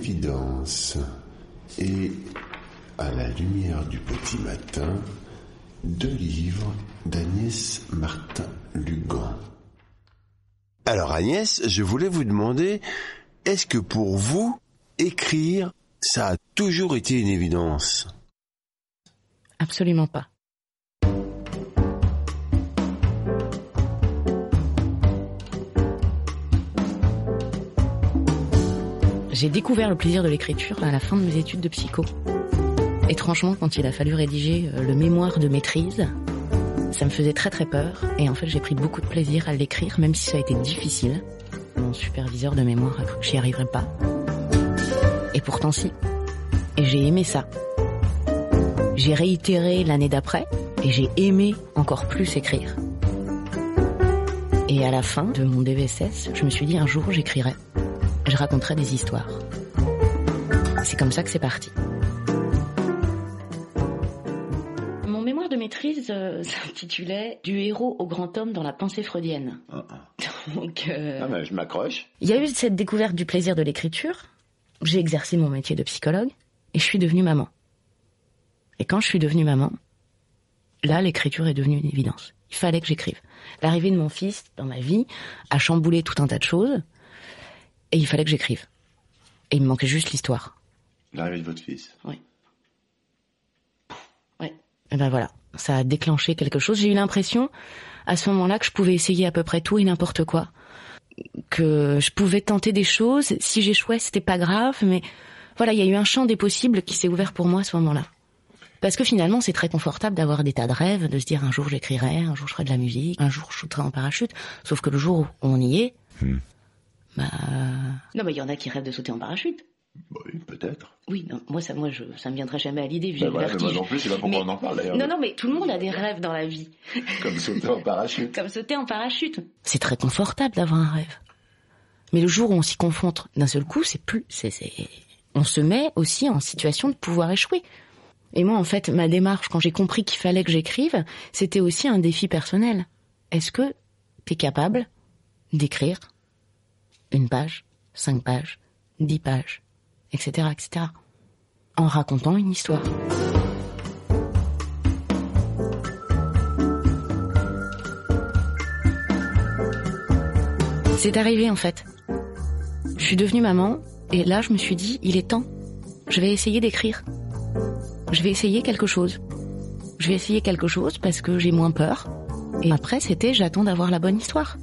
Une évidence. Et à la lumière du petit matin, deux livres d'Agnès Martin-Lugan. Alors Agnès, je voulais vous demander, est-ce que pour vous, écrire, ça a toujours été une évidence? Absolument pas. J'ai découvert le plaisir de l'écriture à la fin de mes études de psycho. Étrangement, quand il a fallu rédiger euh, le mémoire de maîtrise, ça me faisait très très peur et en fait j'ai pris beaucoup de plaisir à l'écrire même si ça a été difficile. Mon superviseur de mémoire a cru que j'y arriverais pas. Et pourtant si. Et j'ai aimé ça. J'ai réitéré l'année d'après et j'ai aimé encore plus écrire. Et à la fin de mon DVSS, je me suis dit un jour j'écrirai. Je raconterai des histoires. C'est comme ça que c'est parti. Mon mémoire de maîtrise euh, s'intitulait Du héros au grand homme dans la pensée freudienne. Donc, euh, Ah ben, je m'accroche. il y a eu cette découverte du plaisir de l'écriture. J'ai exercé mon métier de psychologue et je suis devenue maman. Et quand je suis devenue maman, là, l'écriture est devenue une évidence. Il fallait que j'écrive. L'arrivée de mon fils dans ma vie a chamboulé tout un tas de choses et il fallait que j'écrive. Et il me manquait juste l'histoire. L'arrivée de votre fils. Oui. Ouais. Et ben voilà, ça a déclenché quelque chose. J'ai eu l'impression à ce moment-là que je pouvais essayer à peu près tout et n'importe quoi. Que je pouvais tenter des choses. Si j'échouais, c'était pas grave, mais voilà, il y a eu un champ des possibles qui s'est ouvert pour moi à ce moment-là. Parce que finalement, c'est très confortable d'avoir des tas de rêves, de se dire un jour j'écrirai, un jour je ferai de la musique, un jour je shooterai en parachute. Sauf que le jour où on y est, bah... Non, mais il y en a qui rêvent de sauter en parachute. Bah oui, peut-être. Oui, non, moi ça, moi je, ça me viendrait jamais à l'idée. Le voilà, mais moi non plus, c'est pas pourquoi Mais- on en parle d'ailleurs. Non, non, mais tout le monde a des rêves dans la vie, Comme sauter en parachute. comme sauter en parachute. C'est très confortable d'avoir un rêve. Mais le jour où on s'y confronte d'un seul coup, c'est plus, c'est, on se met aussi en situation de pouvoir échouer. Et moi, en fait, ma démarche, quand j'ai compris qu'il fallait que j'écrive, c'était aussi un défi personnel. Est-ce que t'es capable d'écrire? Une page, cinq pages, dix pages, etc., etc., en racontant une histoire C'est arrivé en fait. Je suis devenue maman et là je me suis dit il est temps. Je vais essayer d'écrire. Je vais essayer quelque chose. Je vais essayer quelque chose parce que j'ai moins peur. Et après c'était j'attends d'avoir la bonne histoire.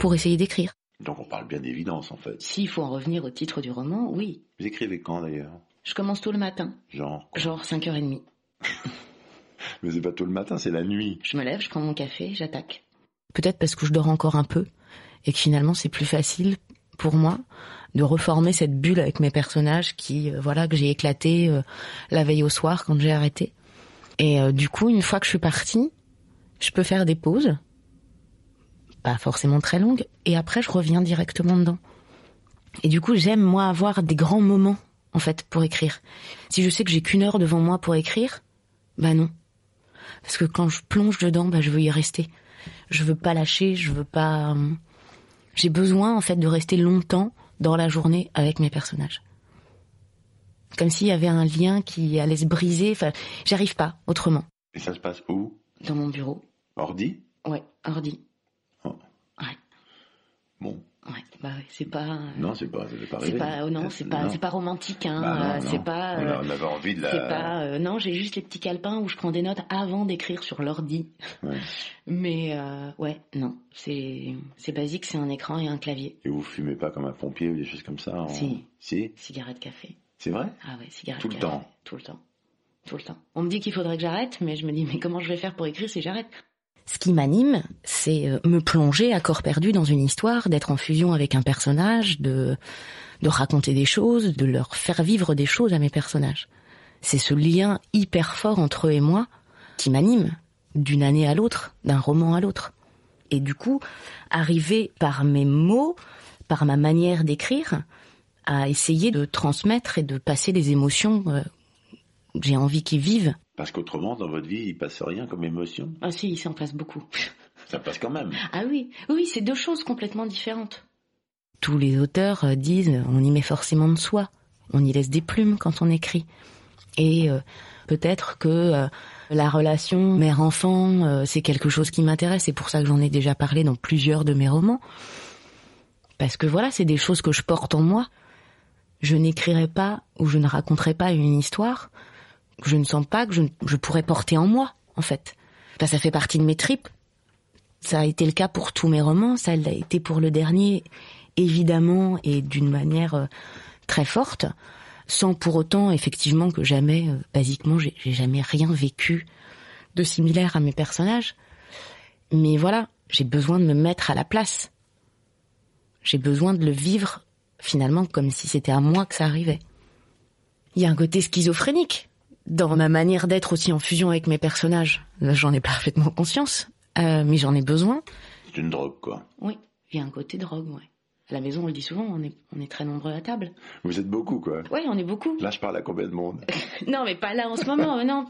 Pour essayer d'écrire. Donc on parle bien d'évidence en fait. S'il faut en revenir au titre du roman, oui. Vous écrivez quand d'ailleurs? Je commence tôt le matin, Genre. genre 5h30. Mais c'est pas tôt le matin, c'est la nuit. Je me lève, je prends mon café, j'attaque. Peut-être parce que je dors encore un peu et que finalement c'est plus facile pour moi de reformer cette bulle avec mes personnages qui euh, voilà que j'ai éclaté euh, la veille au soir quand j'ai arrêté. Et euh, du coup, une fois que je suis partie, je peux faire des pauses pas forcément très longues et après je reviens directement dedans. Et du coup, j'aime moi avoir des grands moments en fait pour écrire. Si je sais que j'ai qu'une heure devant moi pour écrire, bah non. Parce que quand je plonge dedans, bah, je veux y rester. Je veux pas lâcher, je veux pas. euh, J'ai besoin en fait de rester longtemps dans la journée avec mes personnages. Comme s'il y avait un lien qui allait se briser. Enfin, j'arrive pas autrement. Et ça se passe où? Dans mon bureau. Ordi? Ouais, ordi. Bon. ouais. Bah ouais, c'est pas. Non, c'est pas, c'est pas. oh non, c'est pas. C'est pas romantique, hein. Bah euh. C'est pas. On, euh, a- on avait envie de la. C'est pas. euh, non, j'ai juste les petits calepins où je prends des notes avant d'écrire sur l'ordi. Ouais. Mais euh, ouais, non, c'est c'est basique, c'est un écran et un clavier. Et vous fumez pas comme un pompier ou des choses comme ça en- Si. Si Cigarette café. C'est vrai? Ah ouais, cigarette Tout le café. temps. Tout le temps. Tout le temps. On me dit qu'il faudrait que j'arrête, mais je me dis mais comment je vais faire pour écrire si j'arrête? Ce qui m'anime, c'est euh, me plonger à corps perdu dans une histoire, d'être en fusion avec un personnage, de, raconter des choses, de leur faire vivre des choses à mes personnages. C'est ce lien hyper fort entre eux et moi qui m'anime d'une année à l'autre, d'un roman à l'autre. Et du coup, arriver par mes mots, par ma manière d'écrire, à essayer de transmettre et de passer des émotions euh, j'ai envie qu'ils vivent. Parce qu'autrement, dans votre vie, il passe rien comme émotion. Ah si, il s'en passe beaucoup. Ça passe quand même. Ah oui, oui, c'est deux choses complètement différentes. Tous les auteurs euh, disent on y met forcément de soi, on y laisse des plumes quand on écrit. Et euh, peut-être que la relation mère-enfant, c'est quelque chose qui m'intéresse, c'est pour ça que j'en ai déjà parlé dans plusieurs de mes romans. Parce que voilà, c'est des choses que je porte en moi. Je n'écrirai pas ou je ne raconterai pas une histoire que je ne sens pas que je, pourrais porter en moi, en fait. ça fait partie de mes tripes. Ça a été le cas pour tous mes romans, ça l'a été pour le dernier, évidemment, et d'une manière euh, très forte, sans pour autant, effectivement, que jamais, euh, basiquement, j'ai jamais rien vécu de similaire à mes personnages. Mais voilà, j'ai besoin de me mettre à la place. J'ai besoin de le vivre finalement comme si c'était à moi que ça arrivait. Il y a un côté schizophrénique dans ma manière d'être aussi en fusion avec mes personnages. J'en ai parfaitement conscience, euh, mais j'en ai besoin. C'est une drogue, quoi. Oui, il y a un côté drogue, ouais. À la maison, on le dit souvent, on est, on est très nombreux à table. Vous êtes beaucoup, quoi. Oui, on est beaucoup. Là, je parle à combien de monde Non, mais pas là en ce moment, non.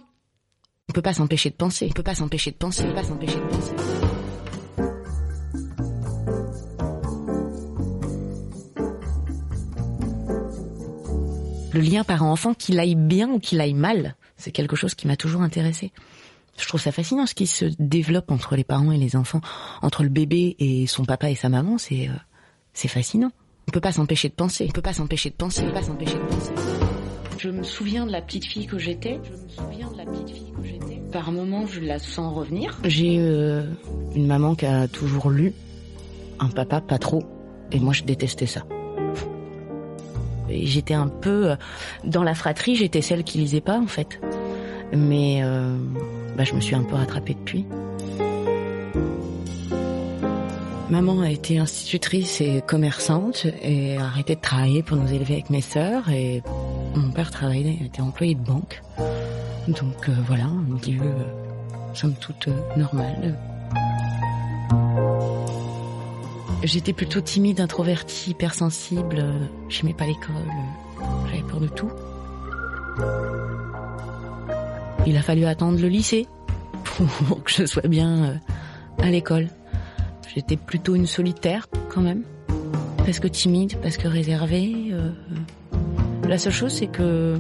On peut pas s'empêcher de penser. On peut pas s'empêcher de penser. On peut pas s'empêcher de penser. Le lien parent-enfant, qu'il aille bien ou qu'il aille mal, c'est quelque chose qui m'a toujours intéressé. Je trouve ça fascinant ce qui se développe entre les parents et les enfants, entre le bébé et son papa et sa maman, c'est euh, c'est fascinant. On peut pas s'empêcher de penser, on peut pas s'empêcher de penser, on peut pas s'empêcher de penser. Je me souviens de la petite fille que j'étais. Je me souviens de la petite fille que j'étais. Par moments, je la sens revenir. J'ai euh, une maman qui a toujours lu, un papa pas trop, et moi je détestais ça j'étais un peu euh, dans la fratrie, j'étais celle qui lisait pas en fait. Mais euh, bah, je me suis un peu rattrapée depuis. Maman a été institutrice et commerçante et a arrêté de travailler pour nous élever avec mes sœurs et mon père travaillait, était employé de banque. Donc euh, voilà, un milieu somme toute normal. J'étais plutôt timide, introvertie, hypersensible. J'aimais pas l'école. J'avais peur de tout. Il a fallu attendre le lycée pour que je sois bien euh, à l'école. J'étais plutôt une solitaire quand même. Parce que timide, parce que réservée. Euh, la seule chose, c'est que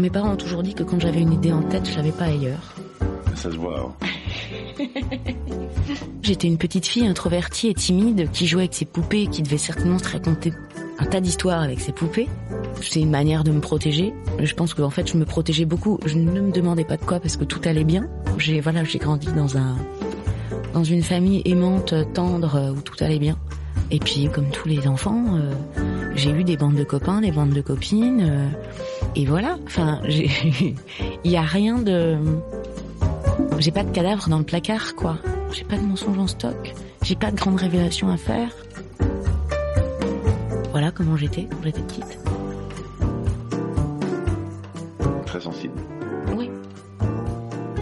mes parents ont toujours dit que quand j'avais une idée en tête, je l'avais pas ailleurs. Ça se voit. Hein. J'étais une petite fille introvertie et timide qui jouait avec ses poupées et qui devait certainement se raconter un tas d'histoires avec ses poupées. C'est une manière de me protéger. Je pense qu'en fait, je me protégeais beaucoup. Je ne me demandais pas de quoi parce que tout allait bien. J'ai voilà, j'ai grandi dans un dans une famille aimante, tendre où tout allait bien. Et puis, comme tous les enfants, euh, j'ai eu des bandes de copains, des bandes de copines, euh, et voilà. Enfin, il y a rien de j'ai pas de cadavre dans le placard, quoi. J'ai pas de mensonges en stock. J'ai pas de grandes révélations à faire. Voilà comment j'étais quand j'étais petite. Très sensible. Oui.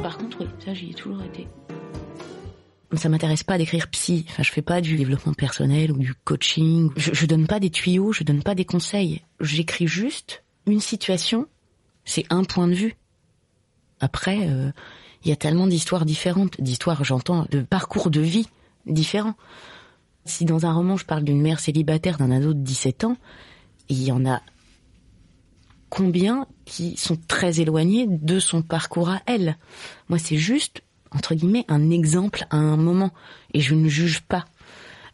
Par contre, oui, ça j'y ai toujours été. Ça m'intéresse pas d'écrire psy. Enfin, je fais pas du développement personnel ou du coaching. Je, je donne pas des tuyaux, je donne pas des conseils. J'écris juste une situation. C'est un point de vue. Après, euh, il y a tellement d'histoires différentes, d'histoires, j'entends, de parcours de vie différents. Si dans un roman je parle d'une mère célibataire d'un ado de 17 ans, il y en a combien qui sont très éloignés de son parcours à elle? Moi, c'est juste, entre guillemets, un exemple à un moment. Et je ne juge pas.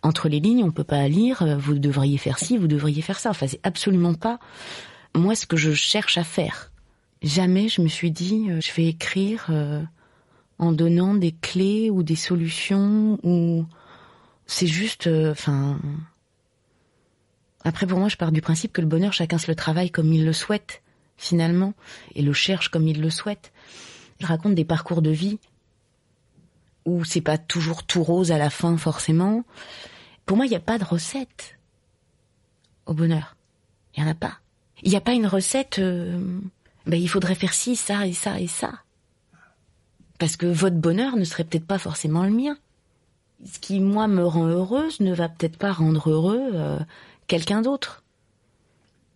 Entre les lignes, on peut pas lire, euh, vous devriez faire ci, vous devriez faire ça. Enfin, c'est absolument pas moi ce que je cherche à faire. Jamais je me suis dit, euh, je vais écrire euh, en donnant des clés ou des solutions ou c'est juste euh, enfin après pour moi je pars du principe que le bonheur chacun se le travaille comme il le souhaite finalement et le cherche comme il le souhaite je raconte des parcours de vie où c'est pas toujours tout rose à la fin forcément. Pour moi, il n'y a pas de recette au bonheur. Il y en a pas. Il n'y a pas une recette. Euh, ben, il faudrait faire ci, ça et ça et ça. Parce que votre bonheur ne serait peut-être pas forcément le mien. Ce qui moi me rend heureuse ne va peut-être pas rendre heureux euh, quelqu'un d'autre.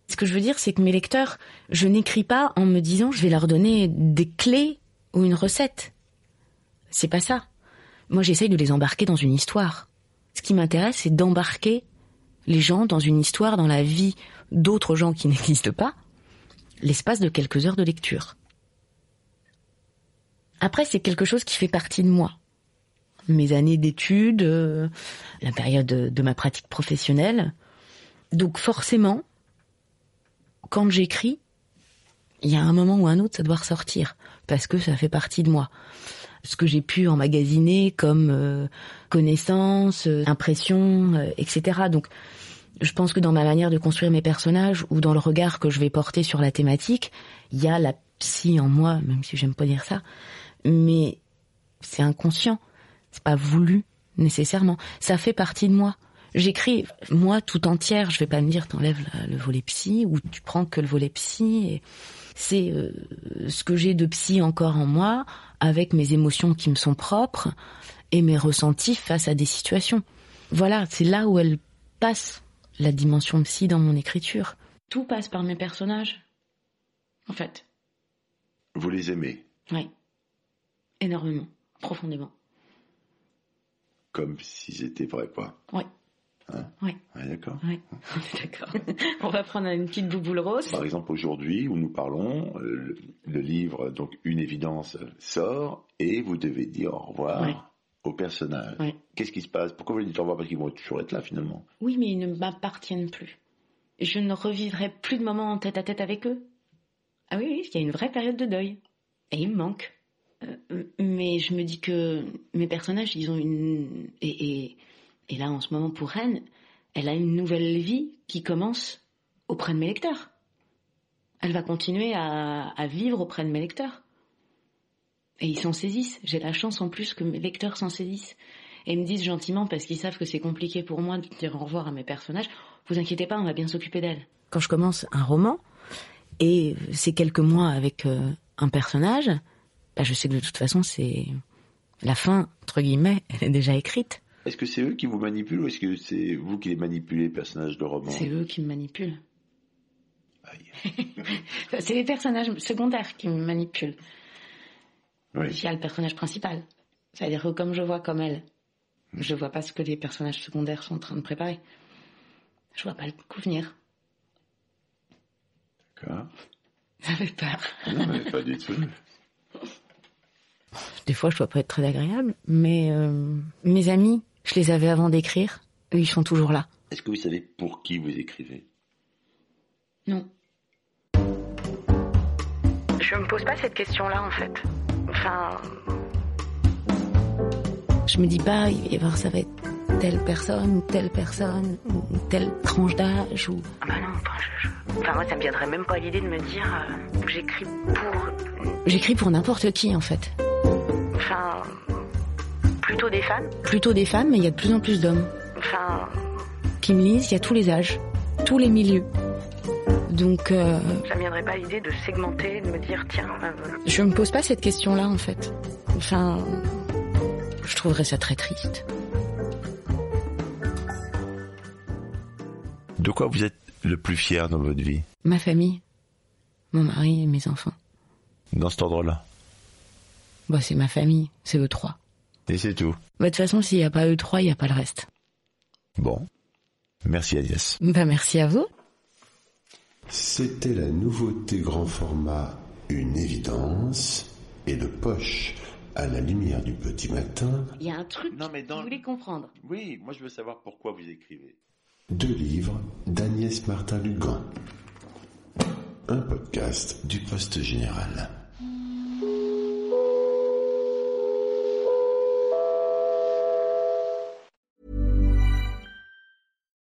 Ce que je veux dire, c'est que mes lecteurs, je n'écris pas en me disant je vais leur donner des clés ou une recette. C'est pas ça. Moi, j'essaye de les embarquer dans une histoire. Ce qui m'intéresse, c'est d'embarquer les gens dans une histoire, dans la vie d'autres gens qui n'existent pas, l'espace de quelques heures de lecture. Après, c'est quelque chose qui fait partie de moi. Mes années d'études, euh, la période de ma pratique professionnelle. Donc forcément, quand j'écris, il y a un moment ou un autre, ça doit ressortir parce que ça fait partie de moi. Ce que j'ai pu emmagasiner comme euh, connaissances, euh, impressions, euh, etc. Donc, je pense que dans ma manière de construire mes personnages ou dans le regard que je vais porter sur la thématique, il y a la psy en moi, même si j'aime pas dire ça, mais c'est inconscient, c'est pas voulu nécessairement. Ça fait partie de moi j'écris moi tout entière. Je vais pas me dire t'enlèves le volet psy ou tu prends que le volet psy. C'est euh, ce que j'ai de psy encore en moi, avec mes émotions qui me sont propres et mes ressentis face à des situations. Voilà, c'est là où elle passe la dimension psy dans mon écriture. Tout passe par mes personnages, en fait. Vous les aimez? Oui, énormément, profondément. Comme s'ils étaient vrais, quoi. Oui. Hein oui. d'accord. Oui, d'accord. On va prendre une petite bouboule rose. Par exemple, aujourd'hui, où nous parlons, euh, le, livre, donc Une évidence, sort et vous devez dire au revoir au personnage. Qu'est-ce qui se passe? Pourquoi vous dites au revoir? Parce qu'ils vont toujours être là finalement. Oui, mais ils ne m'appartiennent plus. Je ne revivrai plus de moments en tête à tête avec eux. Ah oui, oui, il y a une vraie période de deuil. Et ils me manquent. Euh, mais je me dis que mes personnages, ils ont une... et et là, en ce moment, pour Rennes, elle a une nouvelle vie qui commence auprès de mes lecteurs. Elle va continuer à, vivre auprès de mes lecteurs. Et ils s'en saisissent. J'ai la chance en plus que mes lecteurs s'en saisissent. Et ils me disent gentiment, parce qu'ils savent que c'est compliqué pour moi de dire au revoir à mes personnages, vous inquiétez pas, on va bien s'occuper d'elle. Quand je commence un roman, et c'est quelques mois avec euh, un personnage, bah, je sais que de toute façon, c'est la fin, entre guillemets, elle est déjà écrite. Est-ce que c'est eux qui vous manipulent ou est-ce que c'est vous qui les manipulez, personnages de roman C'est eux qui me manipulent. c'est les personnages secondaires qui me manipulent. Oui. Il y a le personnage principal. C'est-à-dire que comme je vois comme elle, je vois pas ce que les personnages secondaires sont en train de préparer. Je vois pas le coup venir. D'accord. Ça fait peur. Non, mais pas du tout. Des fois, je dois pas être très agréable, mais euh, mes amis je les avais avant d'écrire. Eux, ils sont toujours là. Est-ce que vous savez pour qui vous écrivez? Non. Je me pose pas cette question-là, en fait. Enfin. Je me dis pas, il va y avoir, ça va être telle personne, telle personne, telle tranche d'âge, ou. Ah bah non, enfin, enfin, moi, ça me viendrait même pas l'idée de me dire euh, que j'écris pour. J'écris pour n'importe qui, en fait. Enfin. Plutôt des femmes Plutôt des femmes, mais il y a de plus en plus d'hommes. Enfin. Qui me lisent, il y a tous les âges, tous les milieux. Donc. Euh, ça me viendrait pas l'idée de segmenter, de me dire, tiens. Euh, je me pose pas cette question-là, en fait. Enfin. Je trouverais ça très triste. De quoi vous êtes le plus fier dans votre vie? Ma famille, mon mari et mes enfants. Dans cet ordre-là bah, C'est ma famille, c'est eux trois. Et c'est tout. Bah, de toute façon, s'il n'y a pas eux trois, il n'y a pas le reste. Bon. Merci Agnès. Bah, merci à vous. C'était la nouveauté grand format Une évidence et de poche à la lumière du petit matin. Il y a un truc non, mais dans... vous voulez comprendre. Oui, moi je veux savoir pourquoi vous écrivez. Deux livres d'Agnès Martin-Lugan. Un podcast du Poste Général.